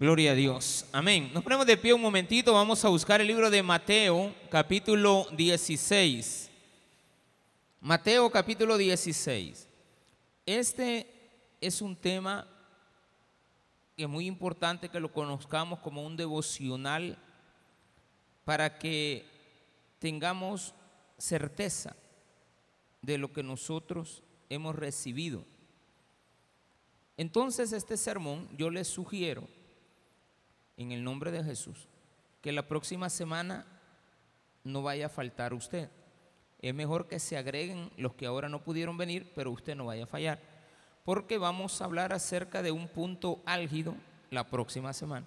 Gloria a Dios. Amén. Nos ponemos de pie un momentito. Vamos a buscar el libro de Mateo, capítulo 16. Mateo, capítulo 16. Este es un tema que es muy importante que lo conozcamos como un devocional para que tengamos certeza de lo que nosotros hemos recibido. Entonces este sermón yo les sugiero en el nombre de Jesús, que la próxima semana no vaya a faltar usted. Es mejor que se agreguen los que ahora no pudieron venir, pero usted no vaya a fallar, porque vamos a hablar acerca de un punto álgido la próxima semana.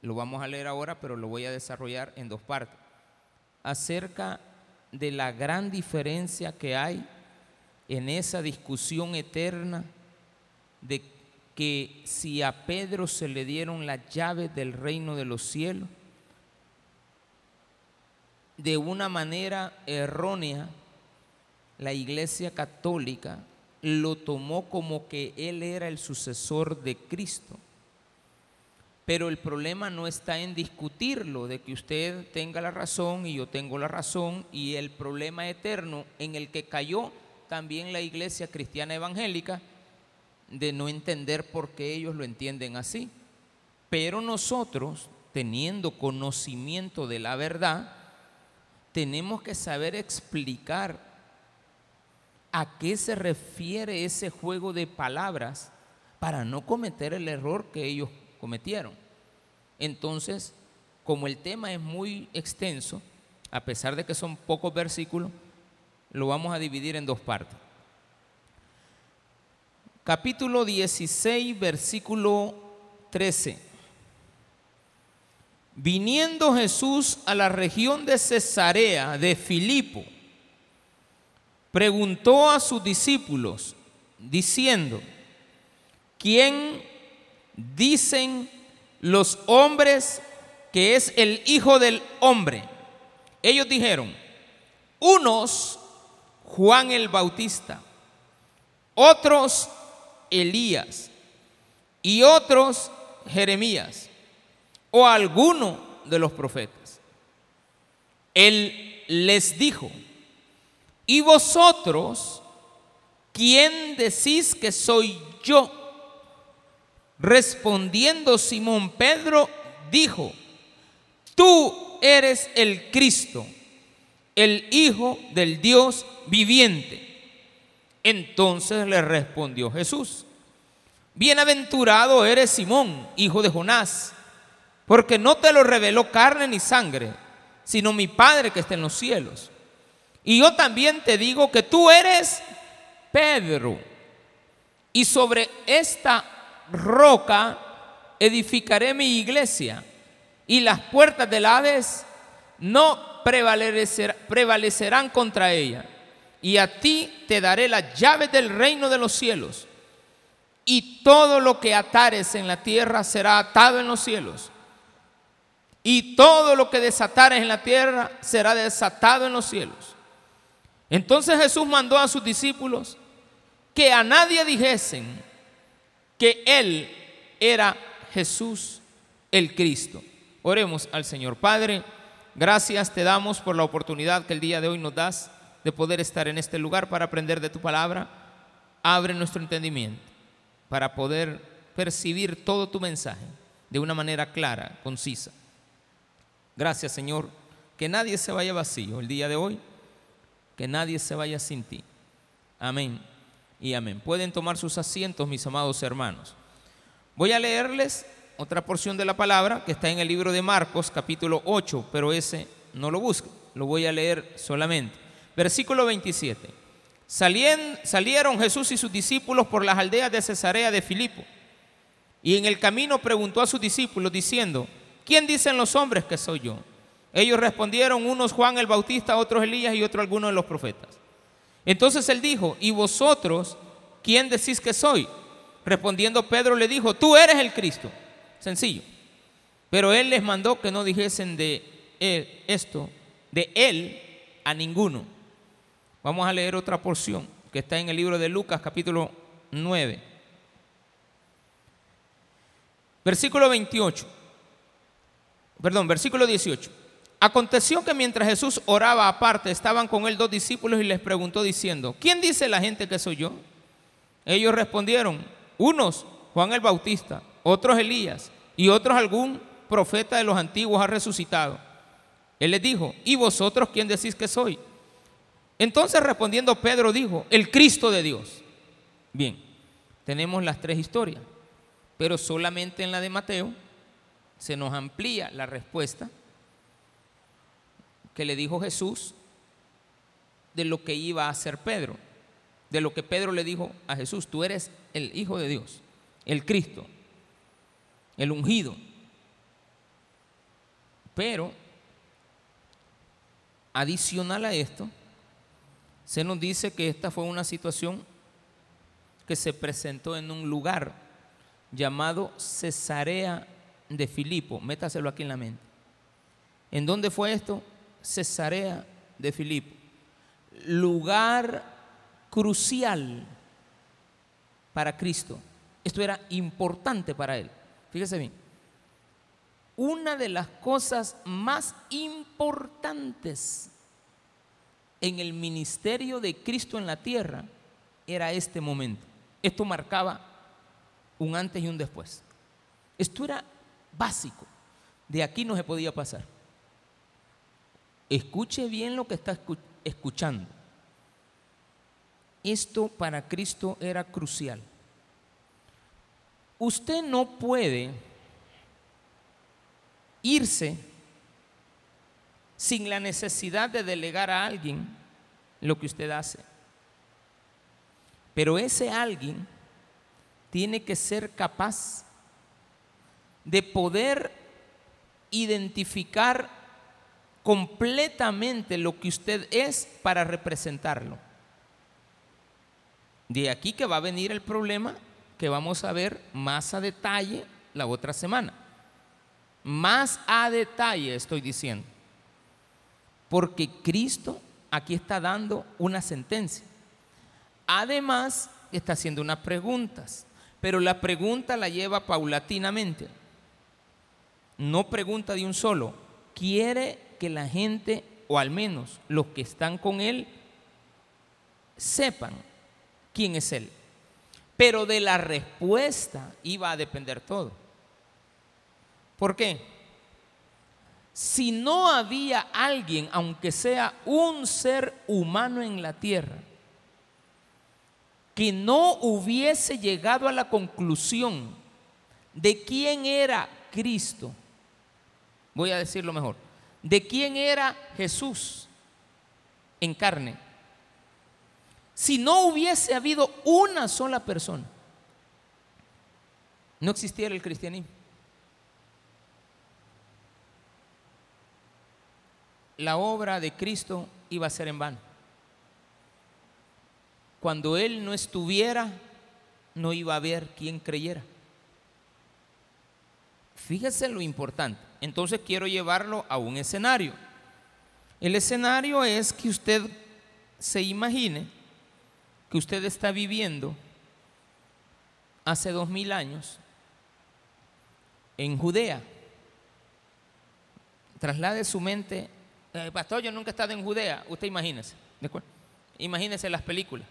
Lo vamos a leer ahora, pero lo voy a desarrollar en dos partes. Acerca de la gran diferencia que hay en esa discusión eterna de que si a Pedro se le dieron las llaves del reino de los cielos, de una manera errónea, la iglesia católica lo tomó como que él era el sucesor de Cristo. Pero el problema no está en discutirlo, de que usted tenga la razón y yo tengo la razón, y el problema eterno en el que cayó también la iglesia cristiana evangélica, de no entender por qué ellos lo entienden así. Pero nosotros, teniendo conocimiento de la verdad, tenemos que saber explicar a qué se refiere ese juego de palabras para no cometer el error que ellos cometieron. Entonces, como el tema es muy extenso, a pesar de que son pocos versículos, lo vamos a dividir en dos partes capítulo 16, versículo 13. Viniendo Jesús a la región de Cesarea de Filipo, preguntó a sus discípulos, diciendo, ¿quién dicen los hombres que es el Hijo del Hombre? Ellos dijeron, unos Juan el Bautista, otros Elías y otros Jeremías o alguno de los profetas. Él les dijo, ¿y vosotros quién decís que soy yo? Respondiendo Simón Pedro, dijo, tú eres el Cristo, el Hijo del Dios viviente. Entonces le respondió Jesús, bienaventurado eres Simón, hijo de Jonás, porque no te lo reveló carne ni sangre, sino mi Padre que está en los cielos. Y yo también te digo que tú eres Pedro, y sobre esta roca edificaré mi iglesia, y las puertas del Hades no prevalecerán contra ella y a ti te daré las llaves del reino de los cielos. Y todo lo que atares en la tierra será atado en los cielos. Y todo lo que desatares en la tierra será desatado en los cielos. Entonces Jesús mandó a sus discípulos que a nadie dijesen que Él era Jesús el Cristo. Oremos al Señor. Padre, gracias te damos por la oportunidad que el día de hoy nos das de poder estar en este lugar para aprender de tu palabra, abre nuestro entendimiento para poder percibir todo tu mensaje de una manera clara, concisa. Gracias Señor, que nadie se vaya vacío el día de hoy, que nadie se vaya sin ti. Amén y amén. Pueden tomar sus asientos, mis amados hermanos. Voy a leerles otra porción de la palabra que está en el libro de Marcos, capítulo 8, pero ese no lo busque, lo voy a leer solamente. Versículo 27. salieron Jesús y sus discípulos por las aldeas de Cesarea de Filipo. Y en el camino preguntó a sus discípulos diciendo, ¿quién dicen los hombres que soy yo? Ellos respondieron, unos Juan el Bautista, otros Elías y otros algunos de los profetas. Entonces él dijo, ¿y vosotros quién decís que soy? Respondiendo Pedro le dijo, tú eres el Cristo. Sencillo. Pero él les mandó que no dijesen de él esto, de él a ninguno. Vamos a leer otra porción que está en el libro de Lucas capítulo 9. Versículo 28. Perdón, versículo 18. Aconteció que mientras Jesús oraba aparte, estaban con él dos discípulos y les preguntó diciendo, ¿quién dice la gente que soy yo? Ellos respondieron, unos Juan el Bautista, otros Elías y otros algún profeta de los antiguos ha resucitado. Él les dijo, ¿y vosotros quién decís que soy? Entonces respondiendo Pedro dijo, el Cristo de Dios. Bien, tenemos las tres historias, pero solamente en la de Mateo se nos amplía la respuesta que le dijo Jesús de lo que iba a hacer Pedro, de lo que Pedro le dijo a Jesús, tú eres el Hijo de Dios, el Cristo, el ungido. Pero, adicional a esto, se nos dice que esta fue una situación que se presentó en un lugar llamado Cesarea de Filipo. Métaselo aquí en la mente. ¿En dónde fue esto? Cesarea de Filipo. Lugar crucial para Cristo. Esto era importante para él. Fíjese bien. Una de las cosas más importantes en el ministerio de Cristo en la tierra era este momento. Esto marcaba un antes y un después. Esto era básico. De aquí no se podía pasar. Escuche bien lo que está escuchando. Esto para Cristo era crucial. Usted no puede irse sin la necesidad de delegar a alguien lo que usted hace. Pero ese alguien tiene que ser capaz de poder identificar completamente lo que usted es para representarlo. De aquí que va a venir el problema que vamos a ver más a detalle la otra semana. Más a detalle estoy diciendo. Porque Cristo aquí está dando una sentencia. Además, está haciendo unas preguntas, pero la pregunta la lleva paulatinamente. No pregunta de un solo. Quiere que la gente, o al menos los que están con Él, sepan quién es Él. Pero de la respuesta iba a depender todo. ¿Por qué? Si no había alguien, aunque sea un ser humano en la tierra, que no hubiese llegado a la conclusión de quién era Cristo, voy a decirlo mejor, de quién era Jesús en carne, si no hubiese habido una sola persona, no existiera el cristianismo. La obra de Cristo iba a ser en vano. Cuando Él no estuviera, no iba a haber quien creyera. Fíjese lo importante. Entonces quiero llevarlo a un escenario. El escenario es que usted se imagine que usted está viviendo hace dos mil años en Judea. Traslade su mente, eh, pastor, yo nunca he estado en Judea, usted imagínese, imagínese las películas.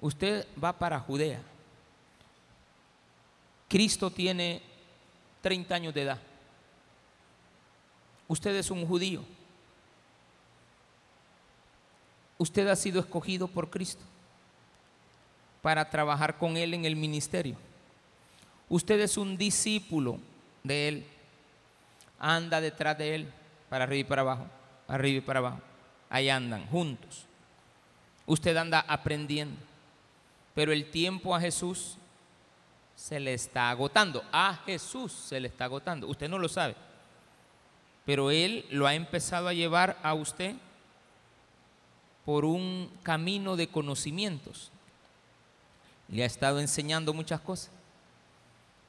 Usted va para Judea. Cristo tiene 30 años de edad. Usted es un judío. Usted ha sido escogido por Cristo para trabajar con Él en el ministerio. Usted es un discípulo de Él. Anda detrás de Él, para arriba y para abajo, arriba y para abajo. Ahí andan, juntos. Usted anda aprendiendo. Pero el tiempo a Jesús se le está agotando. A Jesús se le está agotando. Usted no lo sabe. Pero Él lo ha empezado a llevar a usted por un camino de conocimientos. Le ha estado enseñando muchas cosas.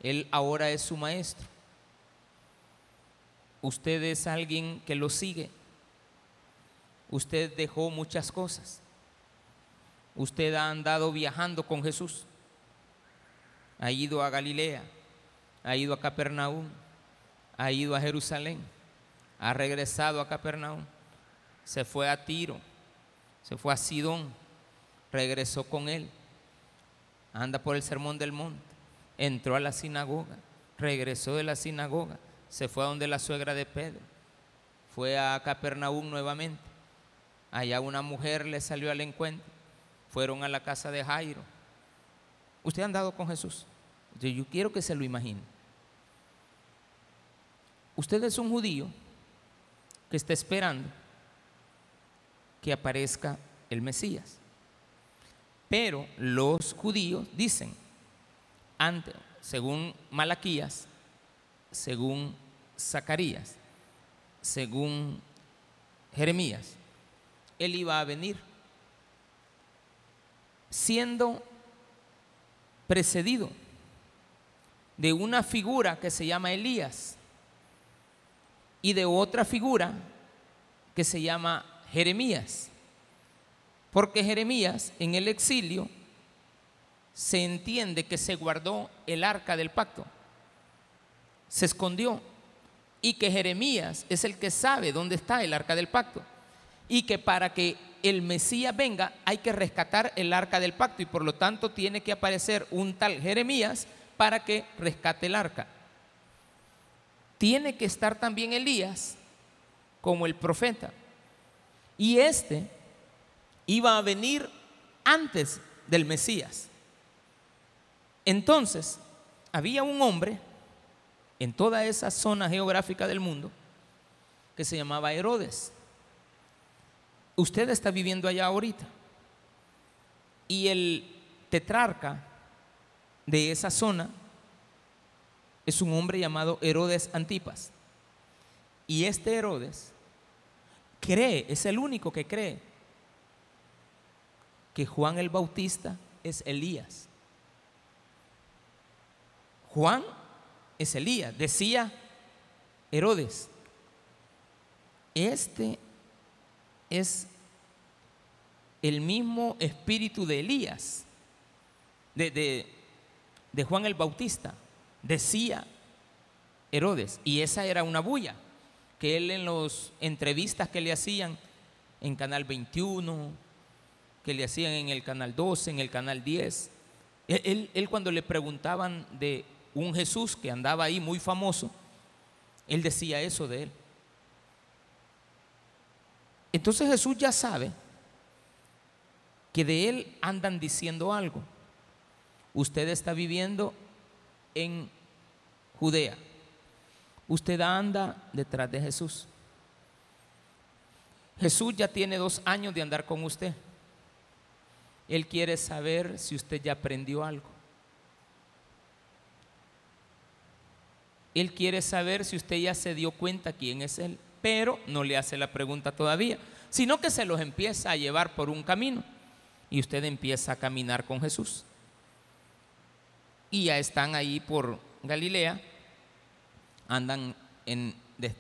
Él ahora es su maestro. Usted es alguien que lo sigue. Usted dejó muchas cosas. Usted ha andado viajando con Jesús. Ha ido a Galilea, ha ido a Capernaum, ha ido a Jerusalén, ha regresado a Capernaum, se fue a Tiro, se fue a Sidón, regresó con él, anda por el sermón del monte, entró a la sinagoga, regresó de la sinagoga, se fue a donde la suegra de Pedro, fue a Capernaum nuevamente, allá una mujer le salió al encuentro, fueron a la casa de Jairo. ¿Usted ha andado con Jesús? Yo quiero que se lo imagine. Usted es un judío que está esperando que aparezca el Mesías. Pero los judíos dicen, antes, según Malaquías, según Zacarías, según Jeremías, él iba a venir siendo precedido de una figura que se llama Elías y de otra figura que se llama Jeremías. Porque Jeremías en el exilio se entiende que se guardó el arca del pacto, se escondió y que Jeremías es el que sabe dónde está el arca del pacto y que para que el Mesías venga hay que rescatar el arca del pacto y por lo tanto tiene que aparecer un tal Jeremías para que rescate el arca. Tiene que estar también Elías como el profeta. Y este iba a venir antes del Mesías. Entonces, había un hombre en toda esa zona geográfica del mundo que se llamaba Herodes. Usted está viviendo allá ahorita. Y el tetrarca de esa zona es un hombre llamado Herodes Antipas. Y este Herodes cree, es el único que cree, que Juan el Bautista es Elías. Juan es Elías, decía Herodes. Este es el mismo espíritu de Elías, de, de Juan el Bautista, decía Herodes. Y esa era una bulla que él en las entrevistas que le hacían en Canal 21, que le hacían en el Canal 12, en el Canal 10, él, él, cuando le preguntaban de un Jesús que andaba ahí muy famoso, él decía eso de él. Entonces Jesús ya sabe que de él andan diciendo algo. Usted está viviendo en Judea. Usted anda detrás de Jesús. Jesús ya tiene dos años de andar con usted. Él quiere saber si usted ya aprendió algo. Él quiere saber si usted ya se dio cuenta quién es Él pero no le hace la pregunta todavía, sino que se los empieza a llevar por un camino y usted empieza a caminar con Jesús. Y ya están ahí por Galilea, andan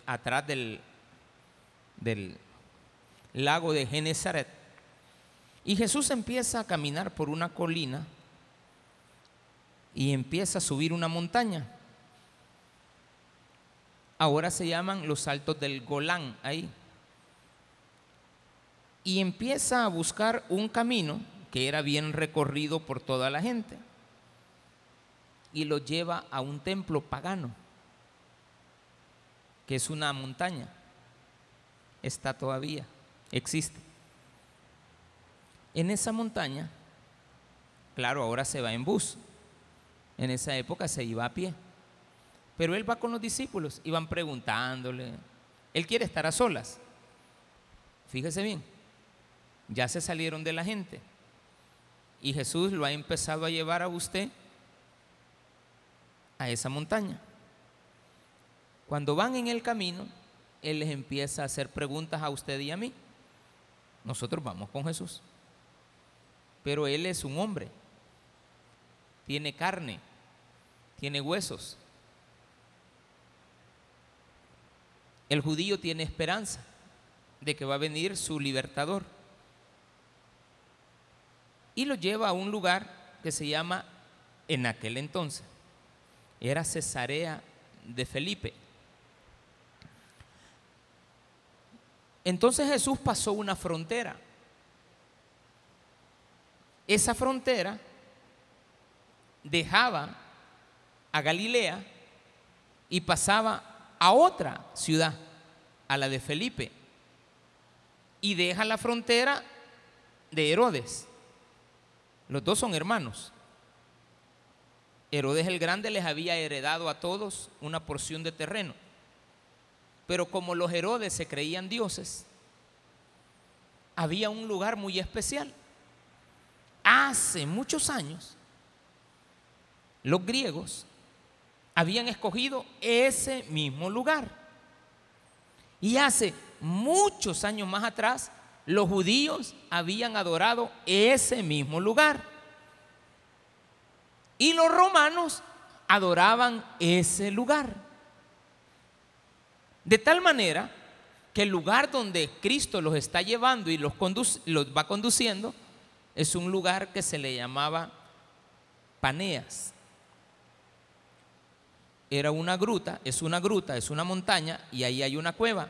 atrás del, del lago de Genezaret. Y Jesús empieza a caminar por una colina y empieza a subir una montaña ahora se llaman los saltos del Golán ahí. Y empieza a buscar un camino que era bien recorrido por toda la gente. Y lo lleva a un templo pagano, que es una montaña. Está todavía, existe. En esa montaña, claro, ahora se va en bus. En esa época se iba a pie. Pero él va con los discípulos y van preguntándole. Él quiere estar a solas. Fíjese bien, ya se salieron de la gente. Y Jesús lo ha empezado a llevar a usted a esa montaña. Cuando van en el camino, Él les empieza a hacer preguntas a usted y a mí. Nosotros vamos con Jesús. Pero Él es un hombre. Tiene carne, tiene huesos, El judío tiene esperanza de que va a venir su libertador. Y lo lleva a un lugar que se llama, en aquel entonces, era Cesarea de Felipe. Entonces Jesús pasó una frontera. Esa frontera dejaba a Galilea y pasaba a otra ciudad, a la de Felipe, y deja la frontera de Herodes. Los dos son hermanos. Herodes el Grande les había heredado a todos una porción de terreno. Pero como los Herodes se creían dioses, había un lugar muy especial. Hace muchos años, los griegos habían escogido ese mismo lugar. Y hace muchos años más atrás, los judíos habían adorado ese mismo lugar. Y los romanos adoraban ese lugar. De tal manera que el lugar donde Cristo los está llevando y los, va conduciendo es un lugar que se le llamaba Paneas. Era una gruta, es una gruta, es una montaña y ahí hay una cueva.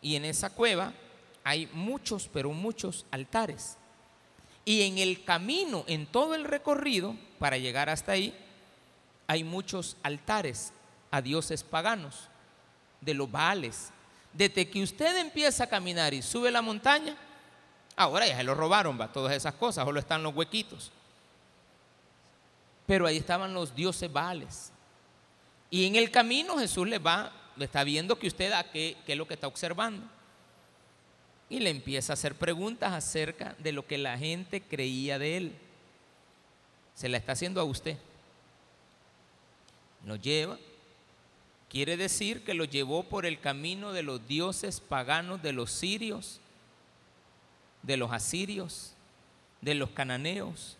Y en esa cueva hay muchos, pero muchos altares. Y en el camino, en todo el recorrido, para llegar hasta ahí, hay muchos altares a dioses paganos de los vales. Desde que usted empieza a caminar y sube la montaña, ahora ya se lo robaron, va, todas esas cosas, solo están los huequitos. Pero ahí estaban los dioses vales. Y en el camino Jesús le va, está viendo que usted a qué, qué es lo que está observando. Y le empieza a hacer preguntas acerca de lo que la gente creía de él. Se la está haciendo a usted. Lo lleva Quiere decir que lo llevó por el camino de los dioses paganos de los sirios, de los asirios, de los cananeos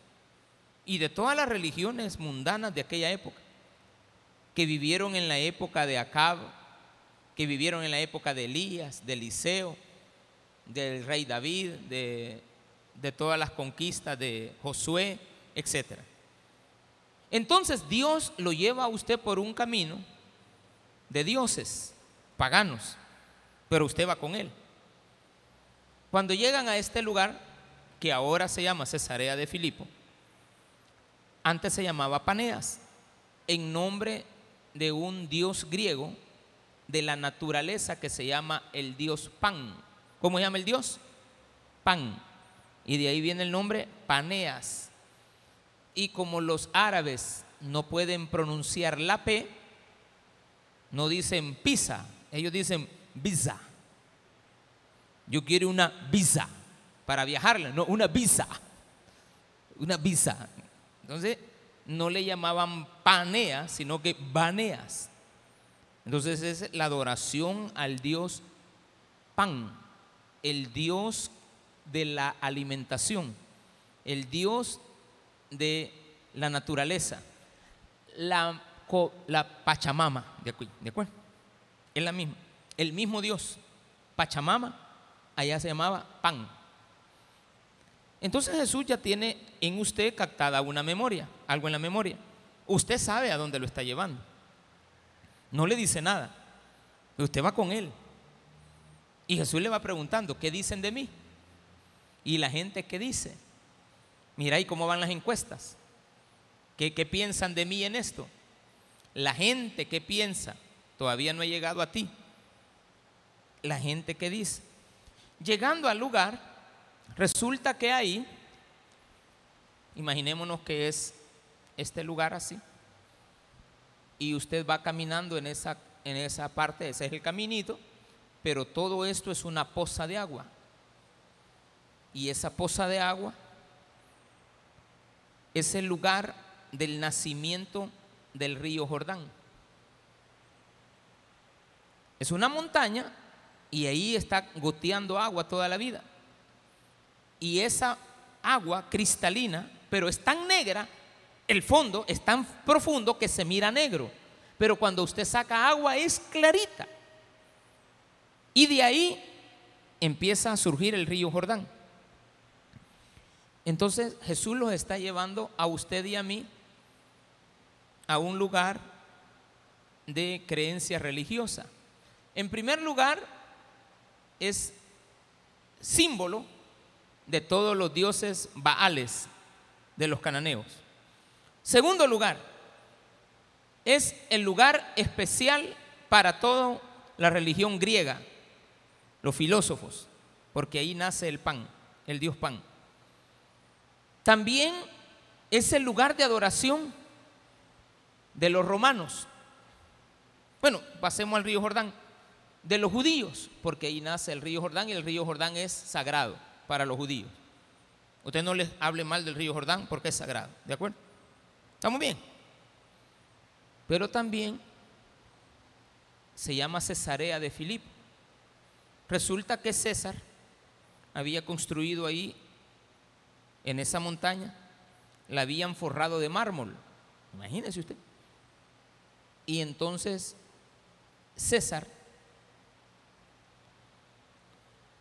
y de todas las religiones mundanas de aquella época, que vivieron en la época de Acab, que vivieron en la época de Elías, de Eliseo, del rey David, de, todas las conquistas de Josué, etc. Entonces Dios lo lleva a usted por un camino de dioses paganos, pero usted va con él. Cuando llegan a este lugar, que ahora se llama Cesarea de Filipo, antes se llamaba Paneas, en nombre de un dios griego de la naturaleza que se llama el dios Pan. ¿Cómo se llama el dios? Pan. Y de ahí viene el nombre Paneas. Y como los árabes no pueden pronunciar la P, no dicen pizza, ellos dicen visa. Yo quiero una visa para viajar, no, una visa. Una visa. Entonces, no le llamaban paneas, sino que baneas. Entonces es la adoración al Dios pan, el Dios de la alimentación, el Dios de la naturaleza. La la Pachamama, ¿de acuerdo? Es la misma. El mismo Dios, Pachamama, allá se llamaba pan. Entonces Jesús ya tiene en usted captada una memoria, algo en la memoria. Usted sabe a dónde lo está llevando. No le dice nada. Usted va con él. Y Jesús le va preguntando, ¿qué dicen de mí? Y la gente, ¿qué dice? Mira ahí cómo van las encuestas. ¿Qué, ¿Qué piensan de mí en esto? La gente que piensa todavía no ha llegado a ti. La gente que dice. Llegando al lugar, resulta que ahí, imaginémonos que es este lugar así, y usted va caminando en esa, en esa parte, ese es el caminito, pero todo esto es una poza de agua. Y esa poza de agua es el lugar del nacimiento del río Jordán. Es una montaña y ahí está goteando agua toda la vida. Y esa agua cristalina, pero es tan negra, el fondo es tan profundo que se mira negro. Pero cuando usted saca agua es clarita. Y de ahí empieza a surgir el río Jordán. Entonces Jesús los está llevando a usted y a mí a un lugar de creencia religiosa. En primer lugar, es símbolo de todos los dioses baales de los cananeos. Segundo lugar, es el lugar especial para toda la religión griega, los filósofos, porque ahí nace el pan, el dios pan. También es el lugar de adoración de los romanos. Bueno, pasemos al río Jordán. De los judíos, porque ahí nace el río Jordán y el río Jordán es sagrado para los judíos. Usted no les hable mal del río Jordán porque es sagrado, ¿de acuerdo? ¿Estamos bien? Pero también se llama Cesarea de Filipo. Resulta que César había construido ahí, en esa montaña, la habían forrado de mármol. Imagínese usted. Y entonces César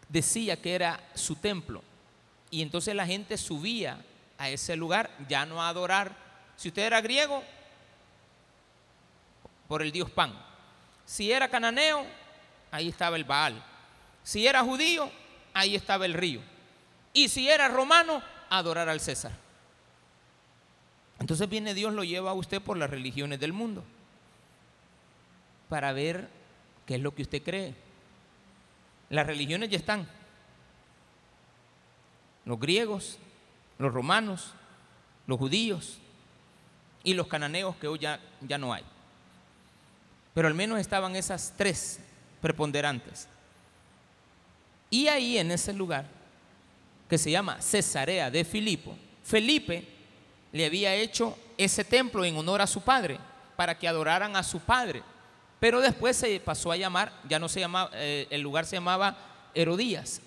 decía que era su templo. Y entonces la gente subía a ese lugar ya no a adorar. Si usted era griego, por el dios Pan. Si era cananeo, ahí estaba el Baal. Si era judío, ahí estaba el río. Y si era romano, adorar al César. Entonces viene Dios, lo lleva a usted por las religiones del mundo para ver qué es lo que usted cree. Las religiones ya están. Los griegos, los romanos, los judíos y los cananeos que hoy ya, ya no hay. Pero al menos estaban esas tres preponderantes. Y ahí en ese lugar, que se llama Cesarea de Filipo, Felipe le había hecho ese templo en honor a su padre, para que adoraran a su padre. Pero después se pasó a llamar, ya no se llamaba, eh, el lugar se llamaba Herodías,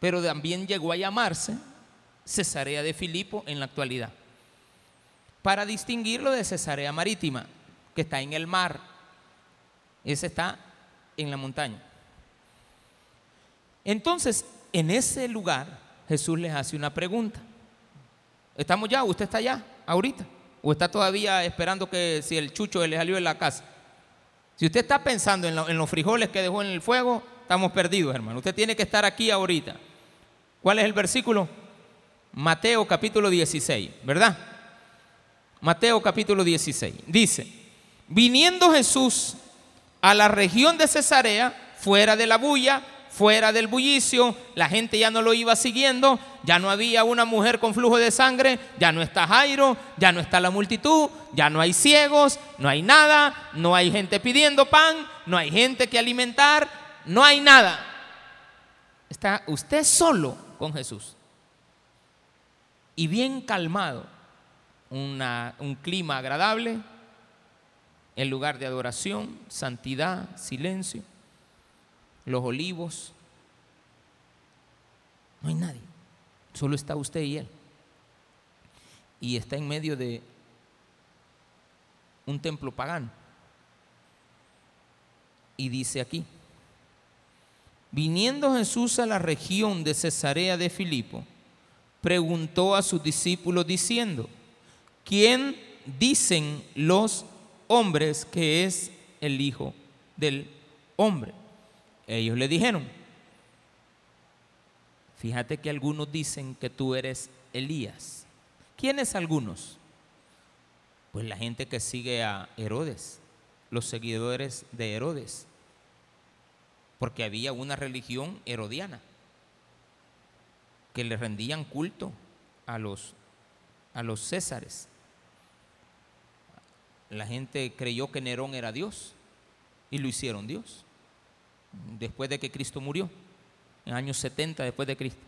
pero también llegó a llamarse Cesarea de Filipo en la actualidad, para distinguirlo de Cesarea Marítima, que está en el mar. Ese está en la montaña. Entonces, en ese lugar, Jesús les hace una pregunta. ¿Estamos ya? ¿Usted está ya ahorita? ¿O está todavía esperando que si el chucho le salió de la casa? Si usted está pensando en, los frijoles que dejó en el fuego, estamos perdidos, hermano. Usted tiene que estar aquí ahorita. ¿Cuál es el versículo? Mateo capítulo 16, ¿verdad? Mateo capítulo 16. Dice, viniendo Jesús a la región de Cesarea, fuera de la bulla, fuera del bullicio, la gente ya no lo iba siguiendo, ya no había una mujer con flujo de sangre, ya no está Jairo, ya no está la multitud, ya no hay ciegos, no hay nada, no hay gente pidiendo pan, no hay gente que alimentar, no hay nada. Está usted solo con Jesús. Y bien calmado, un clima agradable, el lugar de adoración, santidad, silencio los olivos. No hay nadie, solo está usted y él. Y está en medio de un templo pagano. Y dice aquí, viniendo Jesús a la región de Cesarea de Filipo, preguntó a sus discípulos diciendo, ¿quién dicen los hombres que es el Hijo del Hombre? Ellos le dijeron, fíjate que algunos dicen que tú eres Elías. ¿Quiénes algunos? Pues la gente que sigue a Herodes, los seguidores de Herodes, porque había una religión herodiana que le rendían culto a los, a los césares. La gente creyó que Nerón era Dios y lo hicieron Dios después de que Cristo murió, en años 70 después de Cristo.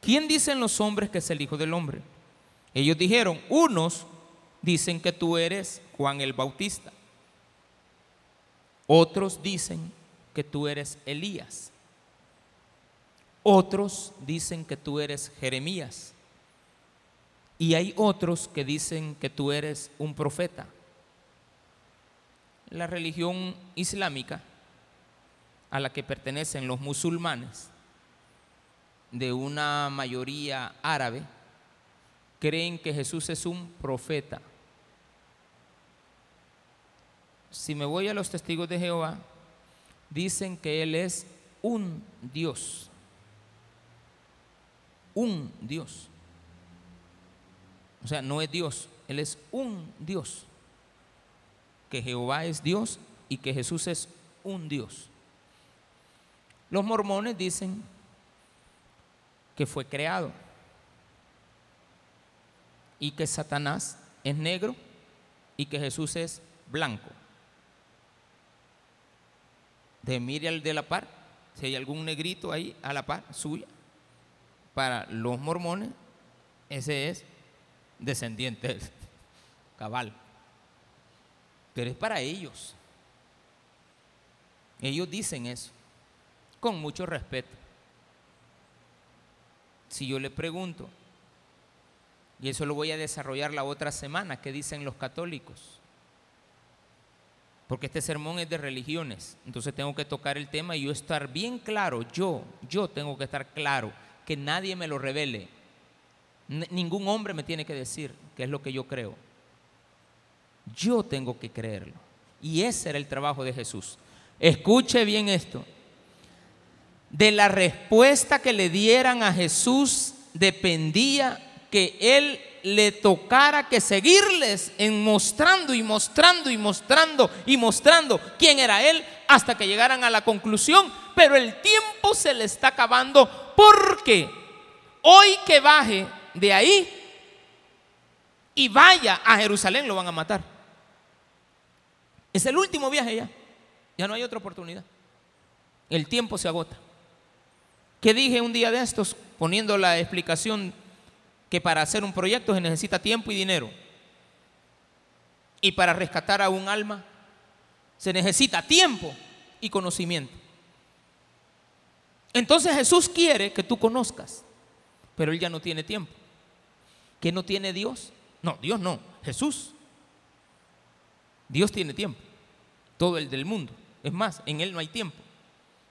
¿Quién dicen los hombres que es el Hijo del Hombre? Ellos dijeron, unos dicen que tú eres Juan el Bautista, otros dicen que tú eres Elías, otros dicen que tú eres Jeremías, y hay otros que dicen que tú eres un profeta. La religión islámica a la que pertenecen los musulmanes de una mayoría árabe creen que Jesús es un profeta. si me voy a los testigos de Jehová, dicen que Él es un Dios. Un Dios. O sea, no es Dios, Él es un Dios. Que Jehová es Dios y que Jesús es un Dios. Los mormones dicen que fue creado y que Satanás es negro y que Jesús es blanco. De mire al de la par, si hay algún negrito ahí a la par suya, para los mormones, ese es descendiente cabal. Pero es para ellos. Ellos dicen eso, con mucho respeto. Si yo le pregunto, y eso lo voy a desarrollar la otra semana, ¿qué dicen los católicos? Porque este sermón es de religiones, entonces tengo que tocar el tema y yo estar bien claro, yo, yo tengo que estar claro, que nadie me lo revele. ningún hombre me tiene que decir qué es lo que yo creo. Yo tengo que creerlo. Y ese era el trabajo de Jesús. Escuche bien esto. De la respuesta que le dieran a Jesús dependía que Él le tocara que seguirles en mostrando y mostrando y mostrando y mostrando quién era Él hasta que llegaran a la conclusión. Pero el tiempo se le está acabando porque hoy que baje de ahí y vaya a Jerusalén lo van a matar. Es el último viaje ya. Ya no hay otra oportunidad. El tiempo se agota. ¿Qué dije un día de estos poniendo la explicación que para hacer un proyecto se necesita tiempo y dinero? Y para rescatar a un alma se necesita tiempo y conocimiento. Entonces Jesús quiere que tú conozcas, pero Él ya no tiene tiempo. ¿Qué no tiene Dios? No, Dios no, Jesús. Dios tiene tiempo, todo el del mundo. Es más, en Él no hay tiempo.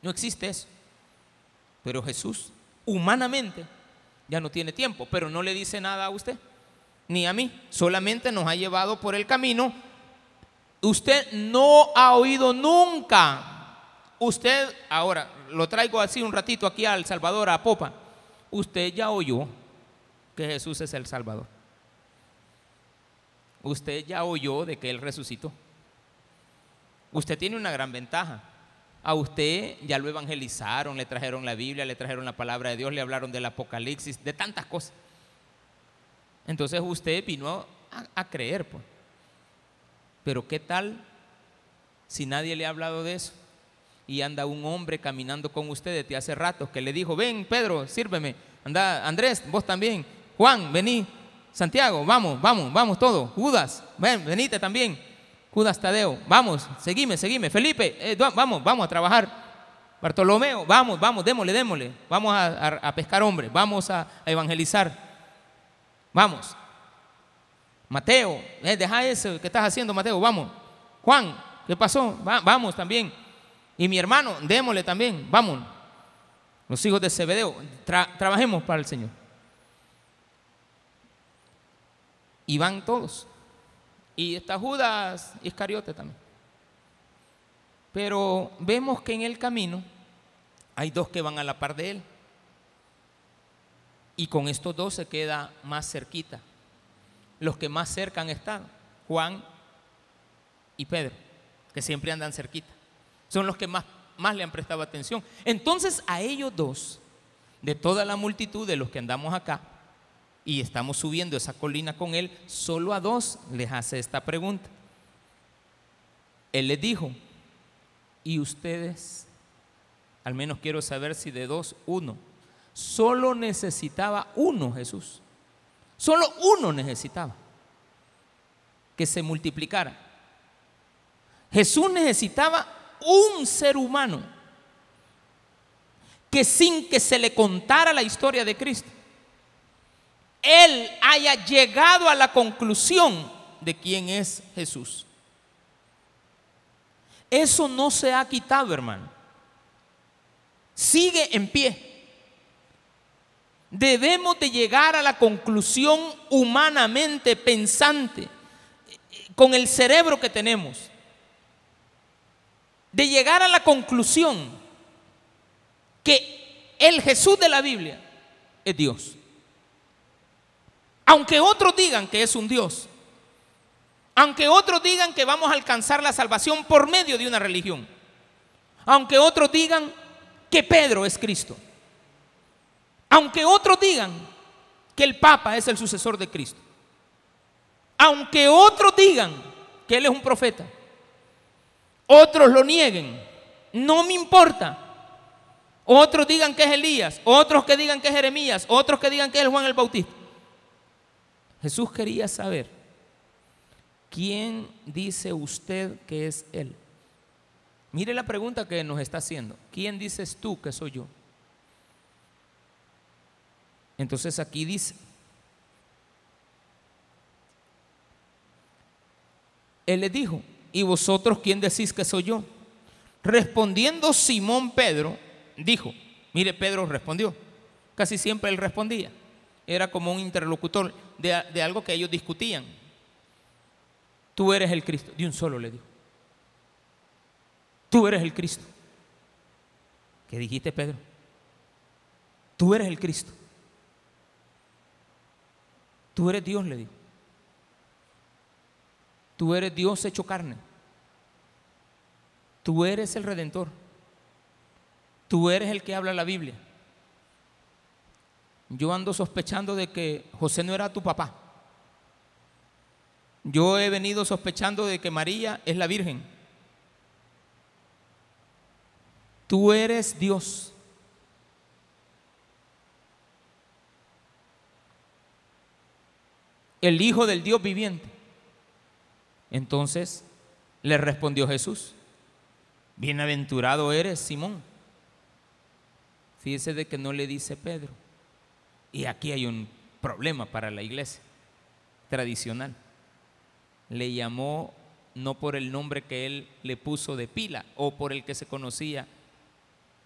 No existe eso. Pero Jesús, humanamente, ya no tiene tiempo, pero no le dice nada a usted, ni a mí. Solamente nos ha llevado por el camino. Usted no ha oído nunca. Usted, ahora, lo traigo así un ratito aquí al Salvador, a Popa. Usted ya oyó que Jesús es el Salvador. Usted ya oyó de que Él resucitó. Usted tiene una gran ventaja. A usted ya lo evangelizaron, le trajeron la Biblia, le trajeron la palabra de Dios, le hablaron del Apocalipsis, de tantas cosas. Entonces usted vino a, creer. Pues. Pero ¿qué tal si nadie le ha hablado de eso? Y anda un hombre caminando con usted desde hace rato que le dijo, ven Pedro, sírveme. Anda Andrés, vos también. Juan, vení. Santiago, vamos, vamos, vamos todos. Judas, ven, venite también. Judas Tadeo, vamos, seguime, seguime. Felipe, eh, vamos, vamos a trabajar. Bartolomeo, vamos, vamos, démosle, démosle. Vamos a, pescar hombres, vamos a, evangelizar. Vamos. Mateo, eh, deja eso que estás haciendo, Mateo, vamos. Juan, ¿qué pasó? vamos también. Y mi hermano, démosle también, vamos. Los hijos de Zebedeo, trabajemos para el Señor. Y van todos. Y está Judas Iscariote también. Pero vemos que en el camino hay dos que van a la par de él. Y con estos dos se queda más cerquita. Los que más cerca han estado, Juan y Pedro, que siempre andan cerquita. Son los que más, más le han prestado atención. Entonces a ellos dos, de toda la multitud de los que andamos acá, y estamos subiendo esa colina con él, solo a dos les hace esta pregunta. Él les dijo, ¿y ustedes? Al menos quiero saber si de dos, uno. Solo necesitaba uno Jesús. Solo uno necesitaba que se multiplicara. Jesús necesitaba un ser humano que sin que se le contara la historia de Cristo, él haya llegado a la conclusión de quién es Jesús. Eso no se ha quitado, hermano. Sigue en pie. Debemos de llegar a la conclusión humanamente pensante, con el cerebro que tenemos, de llegar a la conclusión que el Jesús de la Biblia es Dios. Aunque otros digan que es un Dios, aunque otros digan que vamos a alcanzar la salvación por medio de una religión, aunque otros digan que Pedro es Cristo, aunque otros digan que el Papa es el sucesor de Cristo, aunque otros digan que Él es un profeta, otros lo nieguen, no me importa. Otros digan que es Elías, otros que digan que es Jeremías, otros que digan que es Juan el Bautista. Jesús quería saber, ¿quién dice usted que es Él? Mire la pregunta que nos está haciendo. ¿Quién dices tú que soy yo? Entonces aquí dice, Él le dijo, ¿y vosotros quién decís que soy yo? Respondiendo Simón Pedro, dijo, mire, Pedro respondió, casi siempre él respondía, era como un interlocutor de, algo que ellos discutían. Tú eres el Cristo, de un solo le dijo. Tú eres el Cristo. ¿Qué dijiste, Pedro? Tú eres el Cristo. Tú eres Dios, le dijo. Tú eres Dios hecho carne. Tú eres el redentor. Tú eres el que habla la Biblia. Yo ando sospechando de que José no era tu papá. Yo he venido sospechando de que María es la Virgen. Tú eres Dios. El Hijo del Dios viviente. Entonces le respondió Jesús, bienaventurado eres Simón. Fíjese de que no le dice Pedro. Y aquí hay un problema para la iglesia tradicional. Le llamó no por el nombre que él le puso de pila o por el que se conocía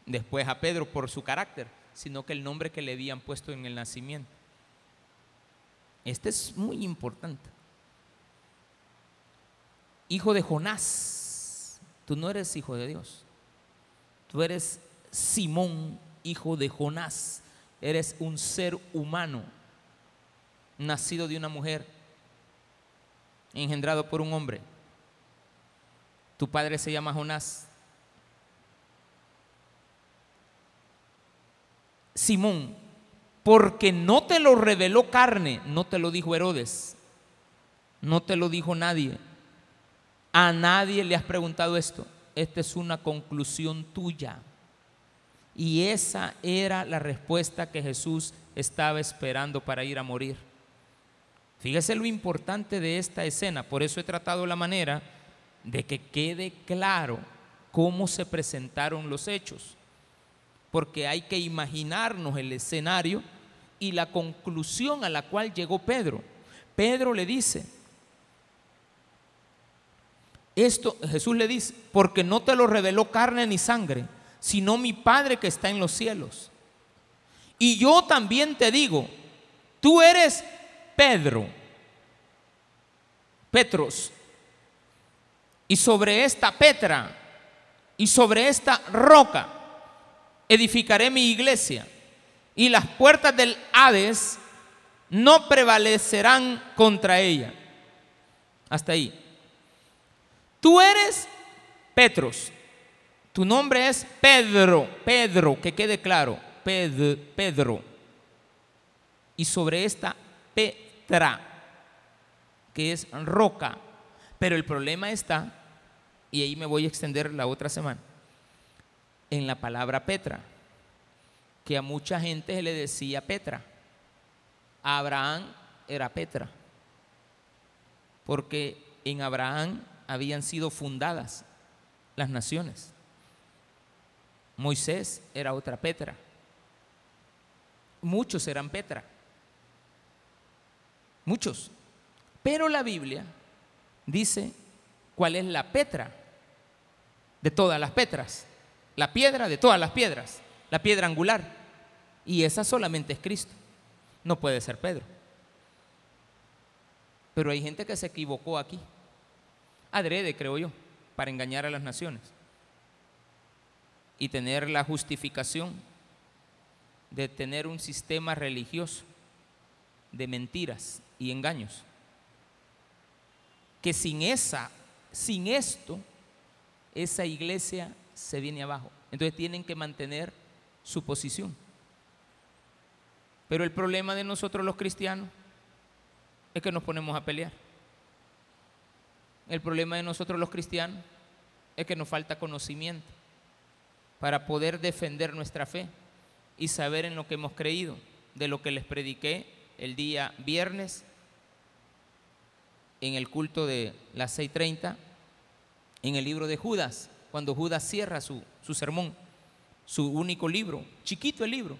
después a Pedro por su carácter, sino que el nombre que le habían puesto en el nacimiento. Este es muy importante hijo de Jonás. Tú no eres hijo de Dios. Tú eres Simón, hijo de Jonás. Eres un ser humano, nacido de una mujer, engendrado por un hombre. Tu padre se llama Jonás. Simón, porque no te lo reveló carne, no te lo dijo Herodes, no te lo dijo nadie a nadie le has preguntado esto. Esta es una conclusión tuya. Y esa era la respuesta que Jesús estaba esperando para ir a morir. Fíjese lo importante de esta escena. Por eso he tratado la manera de que quede claro cómo se presentaron los hechos. Porque hay que imaginarnos el escenario y la conclusión a la cual llegó Pedro. Pedro le dice, esto Jesús le dice, porque no te lo reveló carne ni sangre, sino mi Padre que está en los cielos. Y yo también te digo, tú eres Pedro, Petros, y sobre esta Petra y sobre esta roca edificaré mi iglesia, y las puertas del Hades no prevalecerán contra ella. Hasta ahí. Tú eres Petros. Tu nombre es Pedro. Pedro, que quede claro. Pedro. Y sobre esta Petra, que es roca. Pero el problema está, y ahí me voy a extender la otra semana, en la palabra Petra, que a mucha gente le decía Petra. A Abraham era Petra, porque en Abraham habían sido fundadas las naciones. Moisés era otra Petra. Muchos eran Petra. Muchos. Pero la Biblia dice cuál es la Petra de todas las Petras. La piedra de todas las piedras. La piedra angular. Y esa solamente es Cristo. No puede ser Pedro. Pero hay gente que se equivocó aquí adrede, creo yo, para engañar a las naciones. Y tener la justificación de tener un sistema religioso de mentiras y engaños. Que sin esa, sin esto, esa iglesia se viene abajo. Entonces tienen que mantener su posición. Pero el problema de nosotros los cristianos es que nos ponemos a pelear. El problema de nosotros los cristianos es que nos falta conocimiento para poder defender nuestra fe y saber en lo que hemos creído, de lo que les prediqué el día viernes en el culto de las 6.30, en el libro de Judas, cuando Judas cierra su, su sermón, su único libro, chiquito el libro,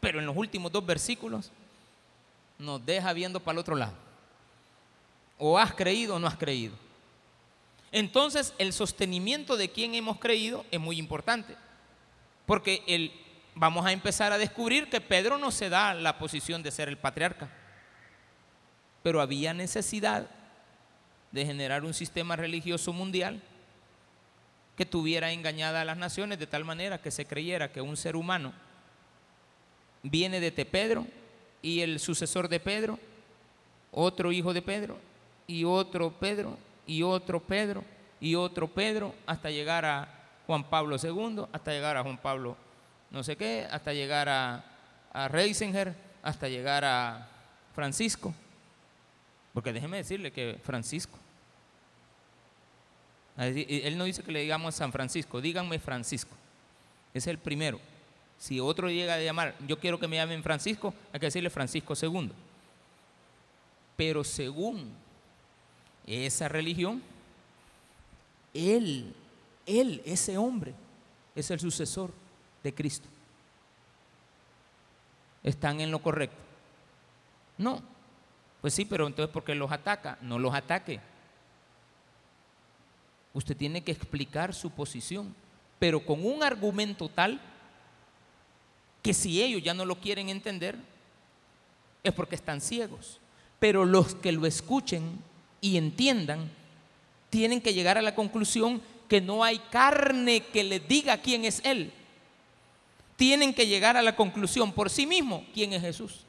pero en los últimos dos versículos nos deja viendo para el otro lado. O has creído o no has creído. Entonces el sostenimiento de quien hemos creído es muy importante. Porque el, vamos a empezar a descubrir que Pedro no se da la posición de ser el patriarca. Pero había necesidad de generar un sistema religioso mundial que tuviera engañada a las naciones de tal manera que se creyera que un ser humano viene de Pedro y el sucesor de Pedro, otro hijo de Pedro y otro Pedro y otro Pedro y otro Pedro hasta llegar a Juan Pablo II, hasta llegar a Juan Pablo no sé qué, hasta llegar a, a Reisinger, hasta llegar a Francisco. Porque déjeme decirle que Francisco, él no dice que le digamos San Francisco, díganme Francisco. Es el primero. Si otro llega a llamar, yo quiero que me llamen Francisco, hay que decirle Francisco II. Pero según esa religión, él, él, ese hombre, es el sucesor de Cristo. ¿Están en lo correcto? No. Pues sí, pero entonces ¿por qué los ataca? No los ataque. Usted tiene que explicar su posición, pero con un argumento tal que si ellos ya no lo quieren entender, es porque están ciegos. Pero los que lo escuchen y entiendan, tienen que llegar a la conclusión que no hay carne que le diga quién es Él. Tienen que llegar a la conclusión por sí mismo quién es Jesús.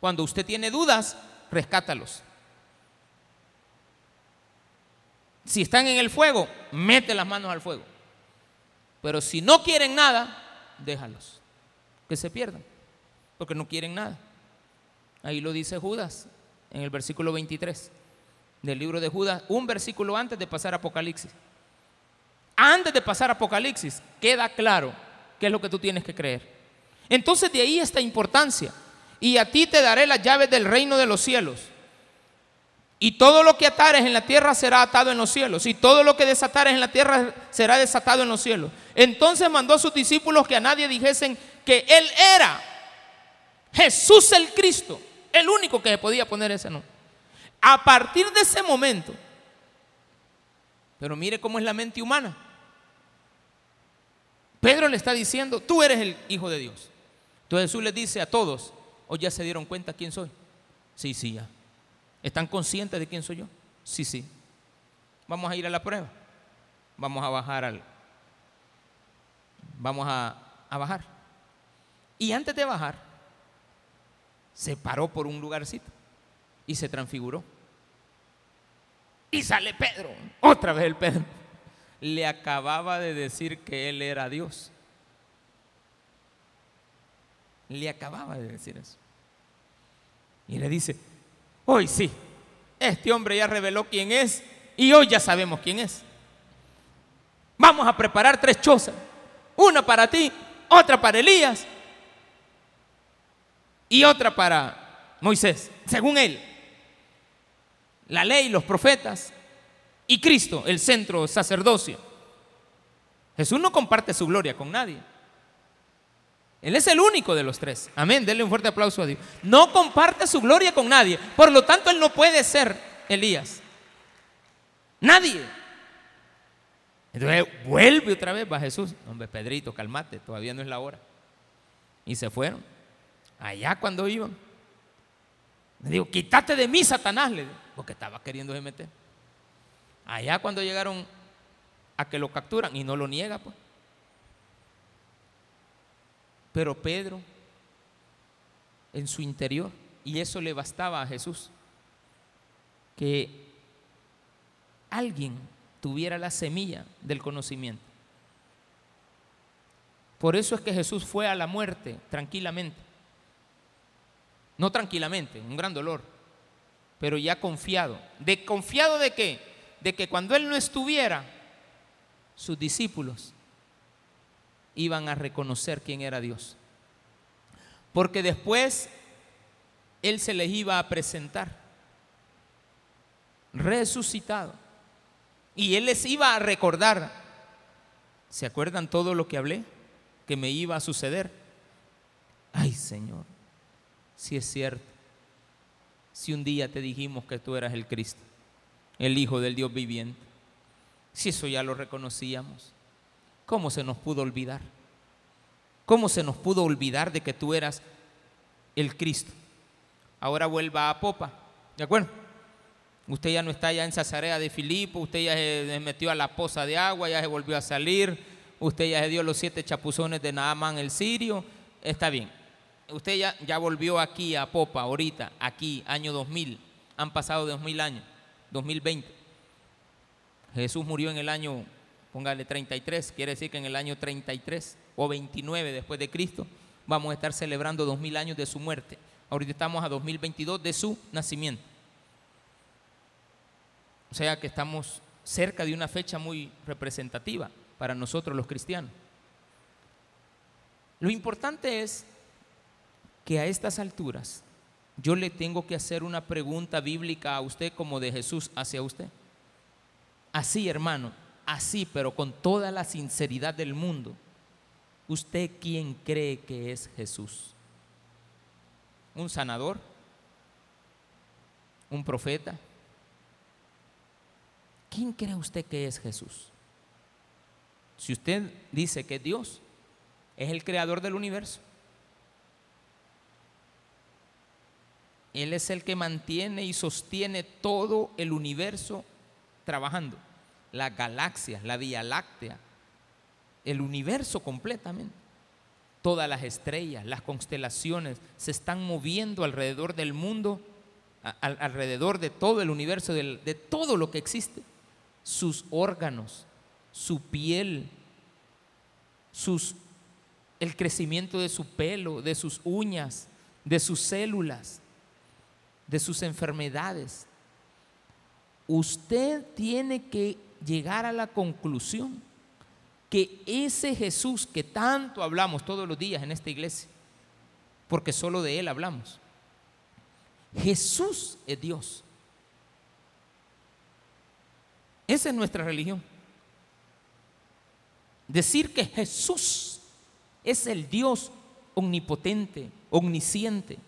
Cuando usted tiene dudas, rescátalos. Si están en el fuego, mete las manos al fuego. Pero si no quieren nada, déjalos que se pierdan, porque no quieren nada. Ahí lo dice Judas en el versículo 23 del libro de Judas, un versículo antes de pasar Apocalipsis. Antes de pasar Apocalipsis, queda claro qué es lo que tú tienes que creer. Entonces de ahí esta importancia. Y a ti te daré las llaves del reino de los cielos. Y todo lo que atares en la tierra será atado en los cielos. Y todo lo que desatares en la tierra será desatado en los cielos. Entonces mandó a sus discípulos que a nadie dijesen que Él era Jesús el Cristo, el único que podía poner ese nombre. A partir de ese momento, pero mire cómo es la mente humana. Pedro le está diciendo, tú eres el Hijo de Dios. Entonces Jesús les dice a todos, ¿o ya se dieron cuenta quién soy? Sí, sí, ya. ¿Están conscientes de quién soy yo? Sí, sí. Vamos a ir a la prueba. Vamos a bajar al... Vamos a, a bajar. Y antes de bajar, se paró por un lugarcito y se transfiguró. Y sale Pedro, otra vez el Pedro. Le acababa de decir que él era Dios. Le acababa de decir eso. Y le dice, hoy sí, este hombre ya reveló quién es y hoy ya sabemos quién es. Vamos a preparar tres chozas, una para ti, otra para Elías y otra para Moisés, según él. La ley, los profetas y Cristo, el centro sacerdocio. Jesús no comparte su gloria con nadie. Él es el único de los tres. Amén. Denle un fuerte aplauso a Dios. No comparte su gloria con nadie. Por lo tanto, él no puede ser Elías. Nadie. Entonces vuelve otra vez va Jesús. Hombre, Pedrito, calmate, todavía no es la hora. Y se fueron. Allá cuando iban. Le digo, quítate de mí, Satanás, le digo, porque estaba queriendo meter. Allá cuando llegaron a que lo capturan y no lo niega, pues. Pero Pedro, en su interior, y eso le bastaba a Jesús, que alguien tuviera la semilla del conocimiento. Por eso es que Jesús fue a la muerte tranquilamente. No tranquilamente, un gran dolor, pero ya confiado. ¿De confiado de qué? De que cuando Él no estuviera, sus discípulos iban a reconocer quién era Dios. Porque después Él se les iba a presentar resucitado. Y Él les iba a recordar, ¿se acuerdan todo lo que hablé? Que me iba a suceder. Ay Señor, si es cierto, si un día te dijimos que tú eras el Cristo, el Hijo del Dios viviente, si eso ya lo reconocíamos, ¿cómo se nos pudo olvidar? ¿Cómo se nos pudo olvidar de que tú eras el Cristo? Ahora vuelva a Popa, ¿de acuerdo? Usted ya no está ya en Cesarea de Filipo, usted ya se metió a la poza de agua, ya se volvió a salir, usted ya se dio los siete chapuzones de Naamán el sirio, está bien. Usted ya, ya volvió aquí a Popa, ahorita, aquí, año 2000, han pasado 2000 años, 2020. Jesús murió en el año, póngale 33, quiere decir que en el año 33 o 29 después de Cristo vamos a estar celebrando 2000 años de su muerte. Ahorita estamos a 2022 de su nacimiento. O sea que estamos cerca de una fecha muy representativa para nosotros los cristianos. Lo importante es que a estas alturas yo le tengo que hacer una pregunta bíblica a usted como de Jesús hacia usted. Así, hermano, así, pero con toda la sinceridad del mundo. ¿Usted quién cree que es Jesús? ¿Un sanador? ¿Un profeta? ¿quién cree usted que es Jesús? Si usted dice que Dios es el creador del universo, Él es el que mantiene y sostiene todo el universo trabajando, las galaxias, la Vía Láctea, el universo completamente. Todas las estrellas, las constelaciones se están moviendo alrededor del mundo, alrededor de todo el universo, de todo lo que existe. Sus órganos, su piel, sus, el crecimiento de su pelo, de sus uñas, de sus células, de sus enfermedades. Usted tiene que llegar a la conclusión que ese Jesús que tanto hablamos todos los días en esta iglesia, porque solo de Él hablamos, Jesús es Dios. Esa es nuestra religión. Decir que Jesús es el Dios omnipotente, omnisciente,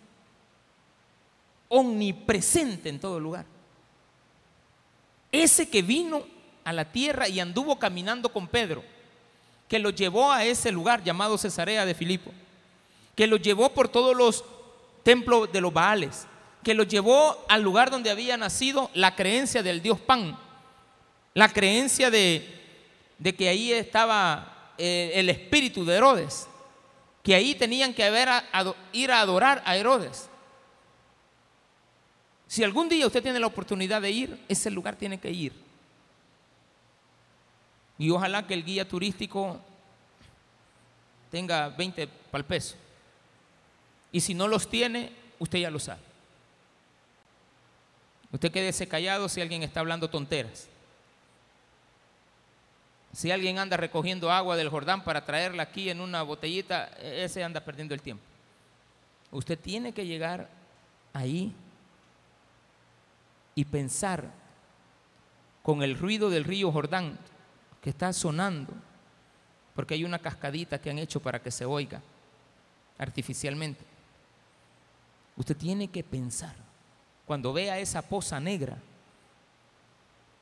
omnipresente en todo lugar. Ese que vino a la tierra y anduvo caminando con Pedro, que lo llevó a ese lugar llamado Cesarea de Filipo, que lo llevó por todos los templos de los Baales, que lo llevó al lugar donde había nacido la creencia del Dios Pan, la creencia de, que ahí estaba eh, el espíritu de Herodes, que ahí tenían que ir a adorar a Herodes. Si algún día usted tiene la oportunidad de ir, ese lugar tiene que ir. Y ojalá que el guía turístico tenga 20 para el peso. Y si no los tiene, usted ya lo sabe. Usted quédese callado si alguien está hablando tonteras. Si alguien anda recogiendo agua del Jordán para traerla aquí en una botellita, ese anda perdiendo el tiempo. Usted tiene que llegar ahí y pensar con el ruido del río Jordán que está sonando, porque hay una cascadita que han hecho para que se oiga artificialmente. Usted tiene que pensar, cuando vea esa poza negra,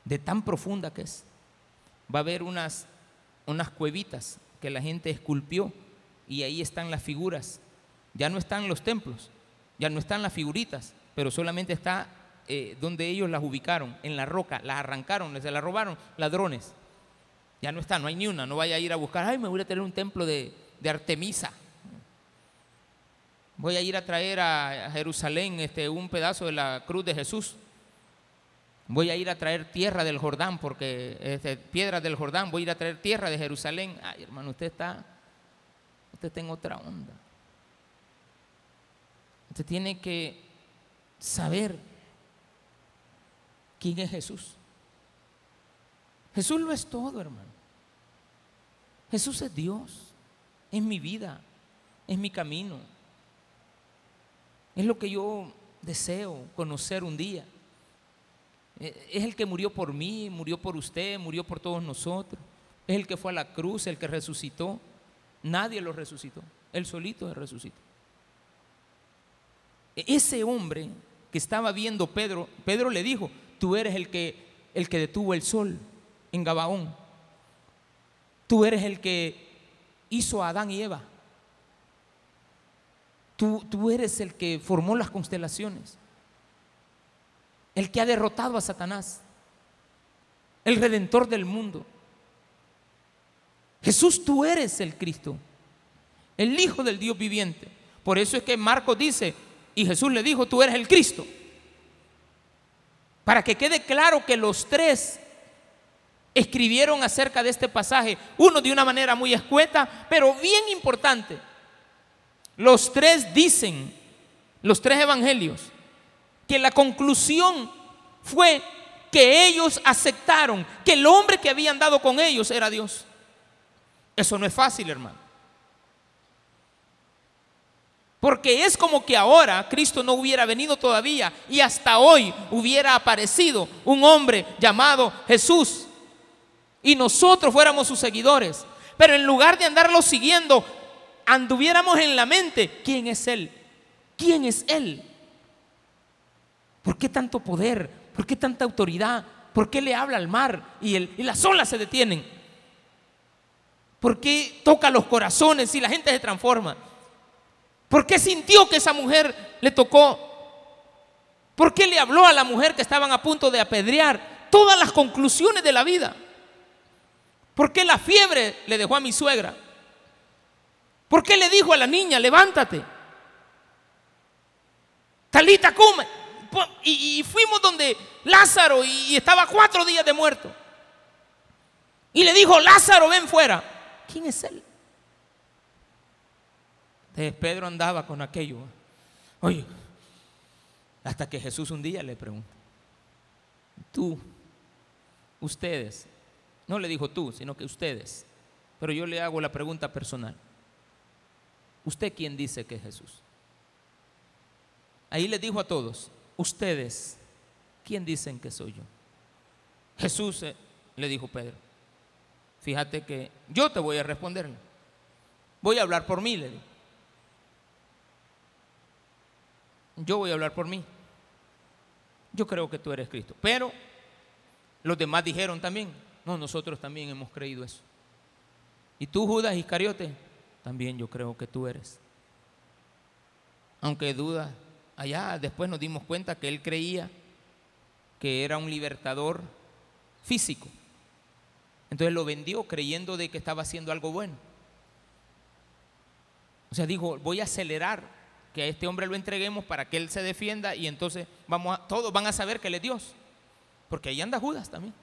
de tan profunda que es, va a haber unas, unas cuevitas que la gente esculpió y ahí están las figuras. Ya no están los templos, ya no están las figuritas, pero solamente está eh, donde ellos las ubicaron, en la roca, las arrancaron, se las robaron ladrones. Ya no está, no hay ni una, no vaya a ir a buscar, ay, me voy a tener un templo de, Artemisa. voy a ir a traer a Jerusalén este, un pedazo de la cruz de Jesús. Voy a ir a traer tierra del Jordán, porque este, piedras del Jordán, voy a ir a traer tierra de Jerusalén. Ay, hermano, usted está, usted está en otra onda. Usted tiene que saber quién es Jesús. Jesús lo es todo, hermano. Jesús es Dios, es mi vida, es mi camino. Es lo que yo deseo conocer un día. E, es el que murió por mí, murió por usted, murió por todos nosotros. Es el que fue a la cruz, el que resucitó. Nadie lo resucitó, él solito se resucitó. E, ese hombre que estaba viendo Pedro, Pedro le dijo, tú eres el que, el que detuvo el sol en Gabaón. Tú eres el que hizo a Adán y Eva. Tú, tú eres el que formó las constelaciones. El que ha derrotado a Satanás. El redentor del mundo. Jesús, tú eres el Cristo. El Hijo del Dios viviente. Por eso es que Marcos dice, y Jesús le dijo, tú eres el Cristo. Para que quede claro que los tres escribieron acerca de este pasaje, uno de una manera muy escueta, pero bien importante. Los tres dicen, los tres evangelios, que la conclusión fue que ellos aceptaron que el hombre que habían dado con ellos era Dios. Eso no es fácil, hermano. Porque es como que ahora Cristo no hubiera venido todavía y hasta hoy hubiera aparecido un hombre llamado Jesús y nosotros fuéramos sus seguidores. Pero en lugar de andarlo siguiendo, anduviéramos en la mente, ¿quién es Él? ¿Quién es Él? ¿Por qué tanto poder? ¿Por qué tanta autoridad? ¿Por qué le habla al mar y, y las olas se detienen? ¿Por qué toca los corazones y la gente se transforma? ¿Por qué sintió que esa mujer le tocó? ¿Por qué le habló a la mujer que estaban a punto de apedrear? Todas las conclusiones de la vida. ¿Por qué la fiebre le dejó a mi suegra? ¿Por qué le dijo a la niña, levántate? Talita, come. Y, fuimos donde Lázaro y, estaba cuatro días de muerto. Y le dijo, Lázaro, ven fuera. ¿Quién es él? Entonces Pedro andaba con aquello. Oye, hasta que Jesús un día le pregunta, tú, ustedes, no le dijo tú, sino que ustedes. Pero yo le hago la pregunta personal. ¿Usted quién dice que es Jesús? Ahí le dijo a todos, ustedes, ¿quién dicen que soy yo? Jesús eh, le dijo Pedro, fíjate que yo te voy a responder. Voy a hablar por mí, le dijo. Yo voy a hablar por mí. Yo creo que tú eres Cristo. Pero los demás dijeron también, no, nosotros también hemos creído eso. Y tú, Judas Iscariote, también yo creo que tú eres. Aunque duda, allá después nos dimos cuenta que él creía que era un libertador físico. Entonces lo vendió creyendo de que estaba haciendo algo bueno. O sea, dijo, voy a acelerar que a este hombre lo entreguemos para que él se defienda y entonces vamos a, todos van a saber que él es Dios. Porque ahí anda Judas también.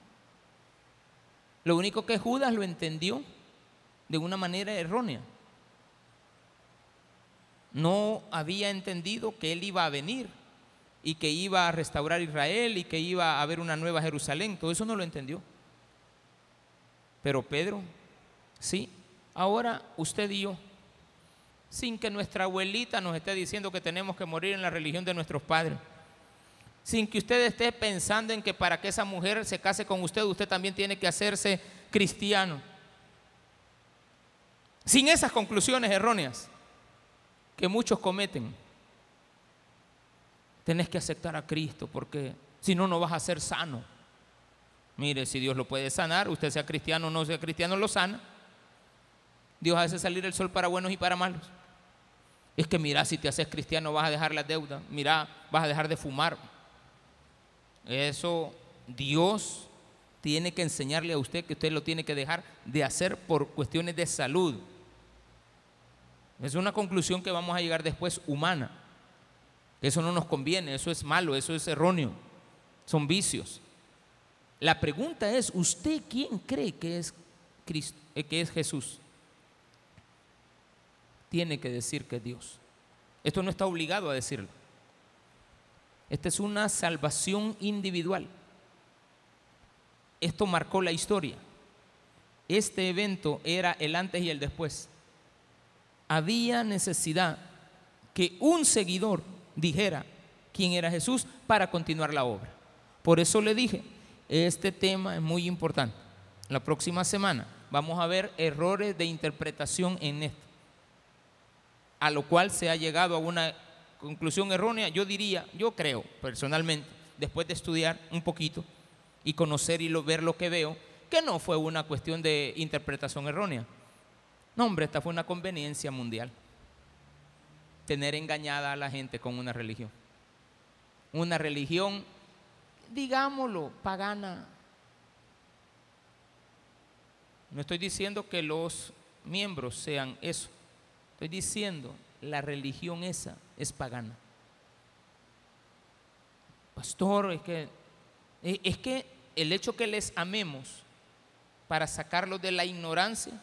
Lo único que Judas lo entendió de una manera errónea. No había entendido que él iba a venir y que iba a restaurar Israel y que iba a haber una nueva Jerusalén. Todo eso no lo entendió. Pero Pedro, sí, ahora usted y yo, sin que nuestra abuelita nos esté diciendo que tenemos que morir en la religión de nuestros padres sin que usted esté pensando en que para que esa mujer se case con usted, usted también tiene que hacerse cristiano. Sin esas conclusiones erróneas que muchos cometen. Tenés que aceptar a Cristo porque si no, no vas a ser sano. Mire, si Dios lo puede sanar, usted sea cristiano o no sea cristiano, lo sana. Dios hace salir el sol para buenos y para malos. Es que mira, si te haces cristiano vas a dejar la deuda, mira, vas a dejar de fumar, eso Dios tiene que enseñarle a usted que usted lo tiene que dejar de hacer por cuestiones de salud. Es una conclusión que vamos a llegar después humana. Eso no nos conviene, eso es malo, eso es erróneo. Son vicios. La pregunta es, ¿usted quién cree que es Cristo, eh, que es Jesús? Tiene que decir que es Dios. Esto no está obligado a decirlo. Esta es una salvación individual. Esto marcó la historia. Este evento era el antes y el después. Había necesidad que un seguidor dijera quién era Jesús para continuar la obra. Por eso le dije, este tema es muy importante. La próxima semana vamos a ver errores de interpretación en esto, a lo cual se ha llegado a una conclusión errónea, yo diría, yo creo personalmente, después de estudiar un poquito y conocer y ver lo que veo, que no fue una cuestión de interpretación errónea. No, hombre, esta fue una conveniencia mundial. Tener engañada a la gente con una religión. Una religión, digámoslo, pagana. No estoy diciendo que los miembros sean eso. Estoy diciendo la religión esa es pagana. Pastor, es que, eh, es que el hecho que les amemos para sacarlos de la ignorancia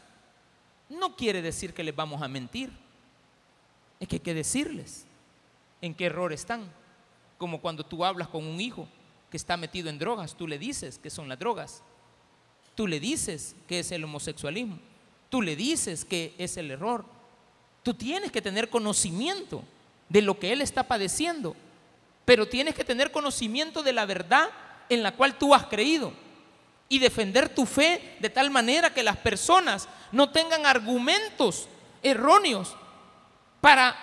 no quiere decir que les vamos a mentir. Es que hay que decirles en qué error están. Como cuando tú hablas con un hijo que está metido en drogas, tú le dices que son las drogas. Tú le dices que es el homosexualismo. Tú le dices que es el error. Tú tienes que tener conocimiento de lo que Él está padeciendo, pero tienes que tener conocimiento de la verdad en la cual tú has creído y defender tu fe de tal manera que las personas no tengan argumentos erróneos para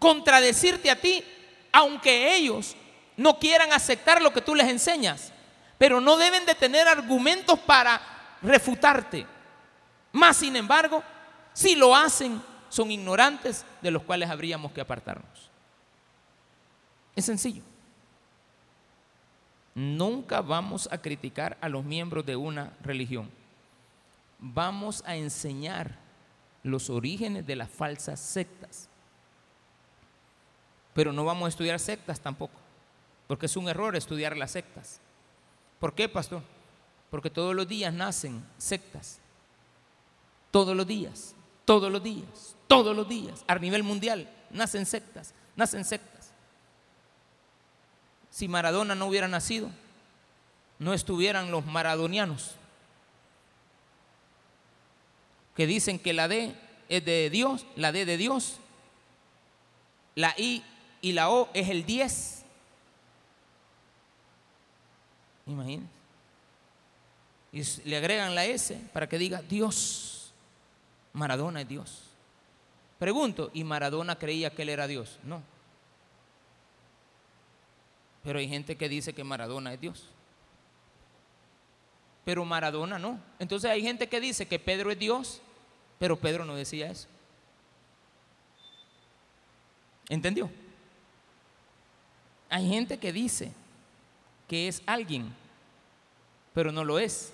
contradecirte a ti, aunque ellos no quieran aceptar lo que tú les enseñas, pero no deben de tener argumentos para refutarte. Más sin embargo, si lo hacen, son ignorantes de los cuales habríamos que apartarnos. Es sencillo. Nunca vamos a criticar a los miembros de una religión. Vamos a enseñar los orígenes de las falsas sectas. Pero no vamos a estudiar sectas tampoco, porque es un error estudiar las sectas. ¿Por qué, pastor? Porque todos los días nacen sectas. Todos los días, todos los días, todos los días, a nivel mundial, nacen sectas, nacen sectas. Si Maradona no hubiera nacido, no estuvieran los maradonianos, que dicen que la D es de Dios, la D de Dios, la I y la O es el 10. Imagínense. Y le agregan la S para que diga Dios. Maradona es Dios. Pregunto, ¿y Maradona creía que él era Dios? No. Pero hay gente que dice que Maradona es Dios. Pero Maradona no. Entonces hay gente que dice que Pedro es Dios, pero Pedro no decía eso. ¿Entendió? Hay gente que dice que es alguien, pero no lo es.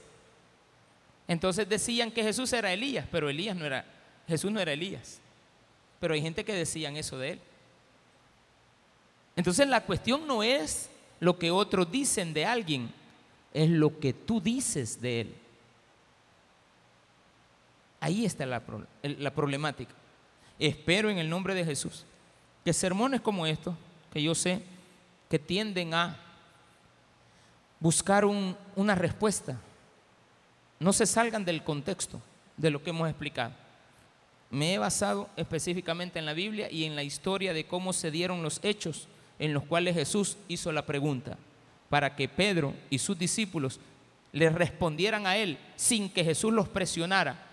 Entonces decían que Jesús era Elías, pero Elías no era, Jesús no era Elías. Pero hay gente que decían eso de él. Entonces la cuestión no es lo que otros dicen de alguien, es lo que tú dices de él. Ahí está la, la problemática. Espero en el nombre de Jesús que sermones como estos, que yo sé que tienden a buscar una respuesta, no se salgan del contexto de lo que hemos explicado. Me he basado específicamente en la Biblia y en la historia de cómo se dieron los hechos en los cuales Jesús hizo la pregunta, para que Pedro y sus discípulos le respondieran a él sin que Jesús los presionara.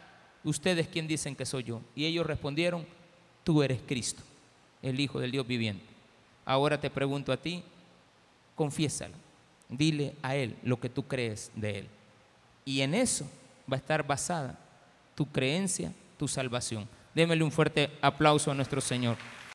Ustedes quién dicen que soy yo. Y ellos respondieron, tú eres Cristo, el Hijo del Dios viviente. Ahora te pregunto a ti, confiésalo, dile a Él lo que tú crees de Él. Y en eso va a estar basada tu creencia tu salvación. Démele un fuerte aplauso a nuestro Señor.